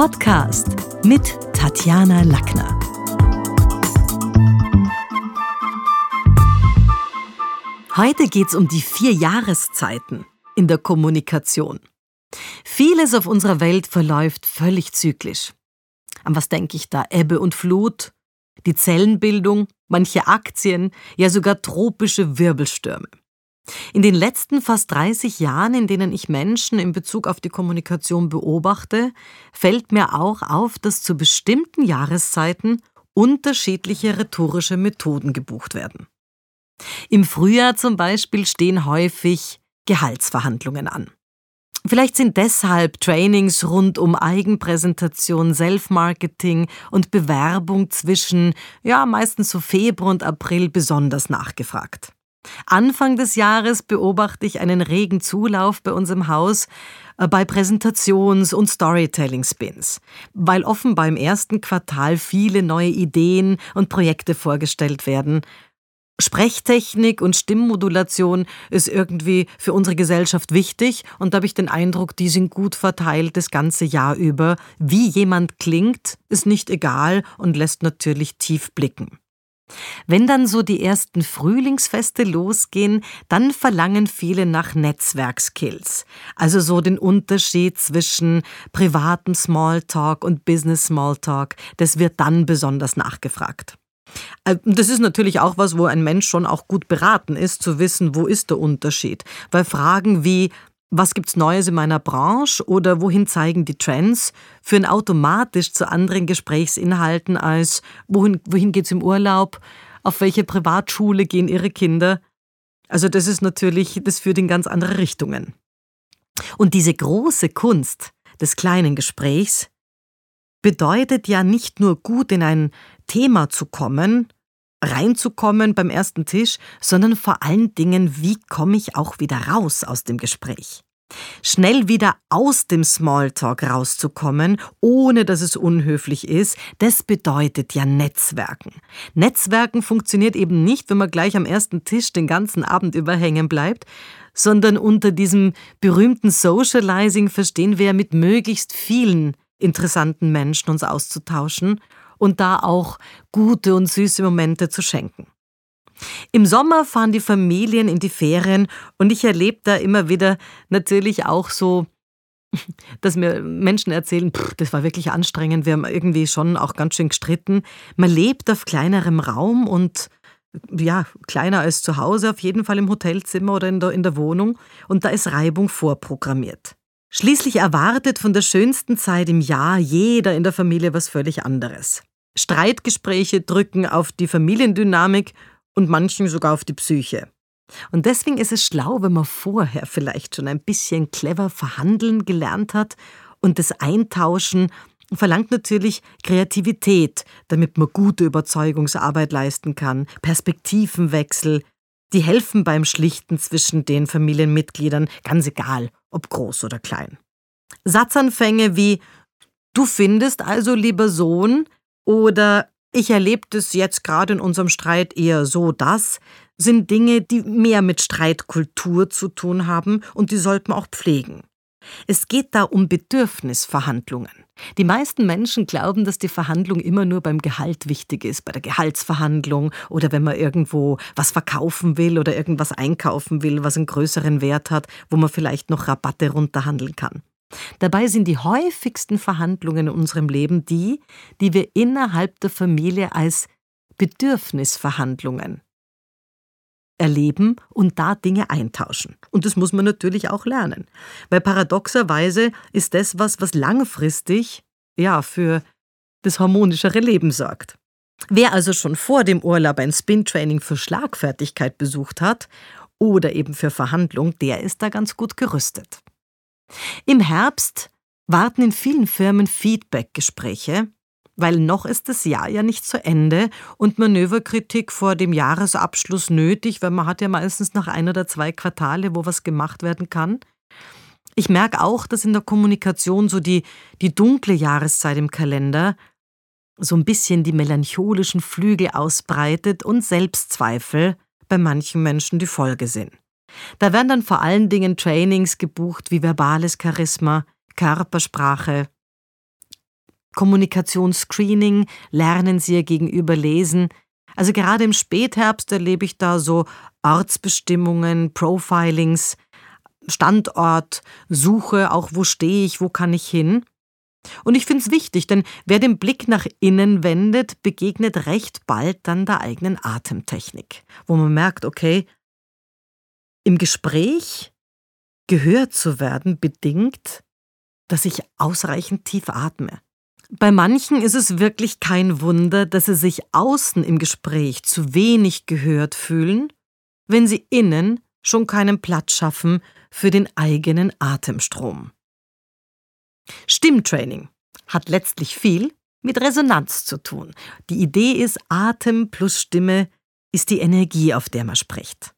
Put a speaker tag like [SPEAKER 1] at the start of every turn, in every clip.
[SPEAKER 1] Podcast mit Tatjana Lackner. Heute geht es um die vier Jahreszeiten in der Kommunikation. Vieles auf unserer Welt verläuft völlig zyklisch. An was denke ich da? Ebbe und Flut, die Zellenbildung, manche Aktien, ja sogar tropische Wirbelstürme. In den letzten fast 30 Jahren, in denen ich Menschen in Bezug auf die Kommunikation beobachte, fällt mir auch auf, dass zu bestimmten Jahreszeiten unterschiedliche rhetorische Methoden gebucht werden. Im Frühjahr zum Beispiel stehen häufig Gehaltsverhandlungen an. Vielleicht sind deshalb Trainings rund um Eigenpräsentation, Self-Marketing und Bewerbung zwischen, ja, meistens so Februar und April besonders nachgefragt. Anfang des Jahres beobachte ich einen regen Zulauf bei uns im Haus äh, bei Präsentations- und Storytelling-Spins, weil offenbar im ersten Quartal viele neue Ideen und Projekte vorgestellt werden. Sprechtechnik und Stimmmodulation ist irgendwie für unsere Gesellschaft wichtig und da habe ich den Eindruck, die sind gut verteilt das ganze Jahr über. Wie jemand klingt, ist nicht egal und lässt natürlich tief blicken. Wenn dann so die ersten Frühlingsfeste losgehen, dann verlangen viele nach Netzwerkskills. Also so den Unterschied zwischen privatem Smalltalk und Business Smalltalk. Das wird dann besonders nachgefragt. Äh, das ist natürlich auch was, wo ein Mensch schon auch gut beraten ist, zu wissen, wo ist der Unterschied. Weil Fragen wie, was gibt's Neues in meiner Branche oder wohin zeigen die Trends, führen automatisch zu anderen Gesprächsinhalten als wohin, wohin geht's im Urlaub, auf welche Privatschule gehen ihre Kinder. Also das ist natürlich, das führt in ganz andere Richtungen. Und diese große Kunst des kleinen Gesprächs bedeutet ja nicht nur gut in ein Thema zu kommen, reinzukommen beim ersten Tisch, sondern vor allen Dingen, wie komme ich auch wieder raus aus dem Gespräch? Schnell wieder aus dem Smalltalk rauszukommen, ohne dass es unhöflich ist, das bedeutet ja Netzwerken. Netzwerken funktioniert eben nicht, wenn man gleich am ersten Tisch den ganzen Abend über hängen bleibt, sondern unter diesem berühmten Socializing verstehen wir ja mit möglichst vielen interessanten Menschen uns auszutauschen und da auch gute und süße Momente zu schenken. Im Sommer fahren die Familien in die Ferien und ich erlebe da immer wieder natürlich auch so, dass mir Menschen erzählen, pff, das war wirklich anstrengend, wir haben irgendwie schon auch ganz schön gestritten. Man lebt auf kleinerem Raum und ja, kleiner als zu Hause, auf jeden Fall im Hotelzimmer oder in der, in der Wohnung und da ist Reibung vorprogrammiert. Schließlich erwartet von der schönsten Zeit im Jahr jeder in der Familie was völlig anderes. Streitgespräche drücken auf die Familiendynamik und manchen sogar auf die Psyche. Und deswegen ist es schlau, wenn man vorher vielleicht schon ein bisschen clever verhandeln gelernt hat und das Eintauschen verlangt natürlich Kreativität, damit man gute Überzeugungsarbeit leisten kann, Perspektivenwechsel, die helfen beim Schlichten zwischen den Familienmitgliedern, ganz egal, ob groß oder klein. Satzanfänge wie Du findest also, lieber Sohn, oder ich erlebe das jetzt gerade in unserem Streit eher so, das sind Dinge, die mehr mit Streitkultur zu tun haben und die sollte man auch pflegen. Es geht da um Bedürfnisverhandlungen. Die meisten Menschen glauben, dass die Verhandlung immer nur beim Gehalt wichtig ist, bei der Gehaltsverhandlung oder wenn man irgendwo was verkaufen will oder irgendwas einkaufen will, was einen größeren Wert hat, wo man vielleicht noch Rabatte runterhandeln kann. Dabei sind die häufigsten Verhandlungen in unserem Leben die, die wir innerhalb der Familie als Bedürfnisverhandlungen erleben und da Dinge eintauschen. Und das muss man natürlich auch lernen. Weil paradoxerweise ist das was, was langfristig ja, für das harmonischere Leben sorgt. Wer also schon vor dem Urlaub ein Spin-Training für Schlagfertigkeit besucht hat oder eben für Verhandlung, der ist da ganz gut gerüstet. Im Herbst warten in vielen Firmen Feedback-Gespräche, weil noch ist das Jahr ja nicht zu Ende und Manöverkritik vor dem Jahresabschluss nötig, weil man hat ja meistens noch ein oder zwei Quartale, wo was gemacht werden kann. Ich merke auch, dass in der Kommunikation so die, die dunkle Jahreszeit im Kalender so ein bisschen die melancholischen Flügel ausbreitet und Selbstzweifel bei manchen Menschen die Folge sind. Da werden dann vor allen Dingen Trainings gebucht wie verbales Charisma, Körpersprache, Kommunikationsscreening, lernen Sie Ihr Gegenüber lesen. Also gerade im Spätherbst erlebe ich da so Ortsbestimmungen, Profilings, Standort, Suche, auch wo stehe ich, wo kann ich hin. Und ich finde es wichtig, denn wer den Blick nach innen wendet, begegnet recht bald dann der eigenen Atemtechnik, wo man merkt, okay, im Gespräch gehört zu werden bedingt, dass ich ausreichend tief atme. Bei manchen ist es wirklich kein Wunder, dass sie sich außen im Gespräch zu wenig gehört fühlen, wenn sie innen schon keinen Platz schaffen für den eigenen Atemstrom. Stimmtraining hat letztlich viel mit Resonanz zu tun. Die Idee ist, Atem plus Stimme ist die Energie, auf der man spricht.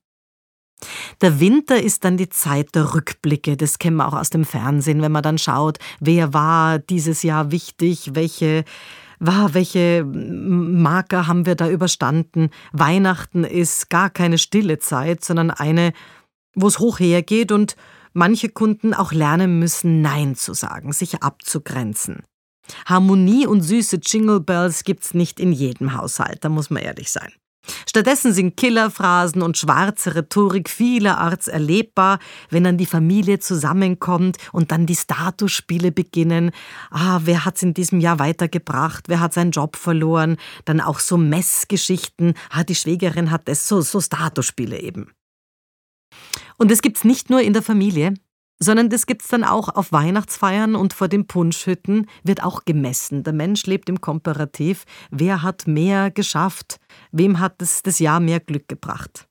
[SPEAKER 1] Der Winter ist dann die Zeit der Rückblicke. Das kennen wir auch aus dem Fernsehen, wenn man dann schaut, wer war dieses Jahr wichtig, welche welche Marker haben wir da überstanden. Weihnachten ist gar keine stille Zeit, sondern eine, wo es hoch hergeht und manche Kunden auch lernen müssen, Nein zu sagen, sich abzugrenzen. Harmonie und süße Jingle Bells gibt's nicht in jedem Haushalt, da muss man ehrlich sein. Stattdessen sind Killerphrasen und schwarze Rhetorik vielerorts erlebbar, wenn dann die Familie zusammenkommt und dann die Statusspiele beginnen. Ah, wer hat's in diesem Jahr weitergebracht? Wer hat seinen Job verloren? Dann auch so Messgeschichten. Ah, die Schwägerin hat es, so, so Statusspiele eben. Und es gibt's nicht nur in der Familie, sondern das gibt's dann auch auf Weihnachtsfeiern und vor den Punschhütten wird auch gemessen. Der Mensch lebt im Komparativ. Wer hat mehr geschafft? Wem hat es das Jahr mehr Glück gebracht?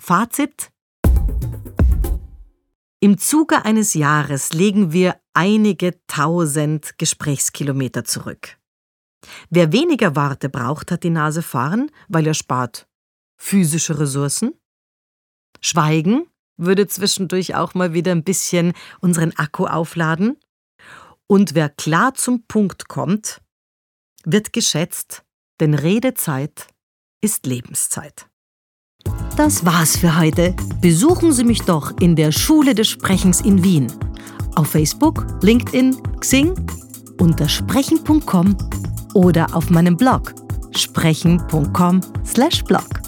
[SPEAKER 1] Fazit? Im Zuge eines Jahres legen wir einige tausend Gesprächskilometer zurück. Wer weniger Worte braucht, hat die Nase vorn, weil er spart physische Ressourcen. Schweigen würde zwischendurch auch mal wieder ein bisschen unseren Akku aufladen. Und wer klar zum Punkt kommt, wird geschätzt, denn Redezeit ist Lebenszeit. Das war's für heute. Besuchen Sie mich doch in der Schule des Sprechens in Wien. Auf Facebook, LinkedIn, Xing, unter sprechen.com oder auf meinem Blog sprechen.com/blog.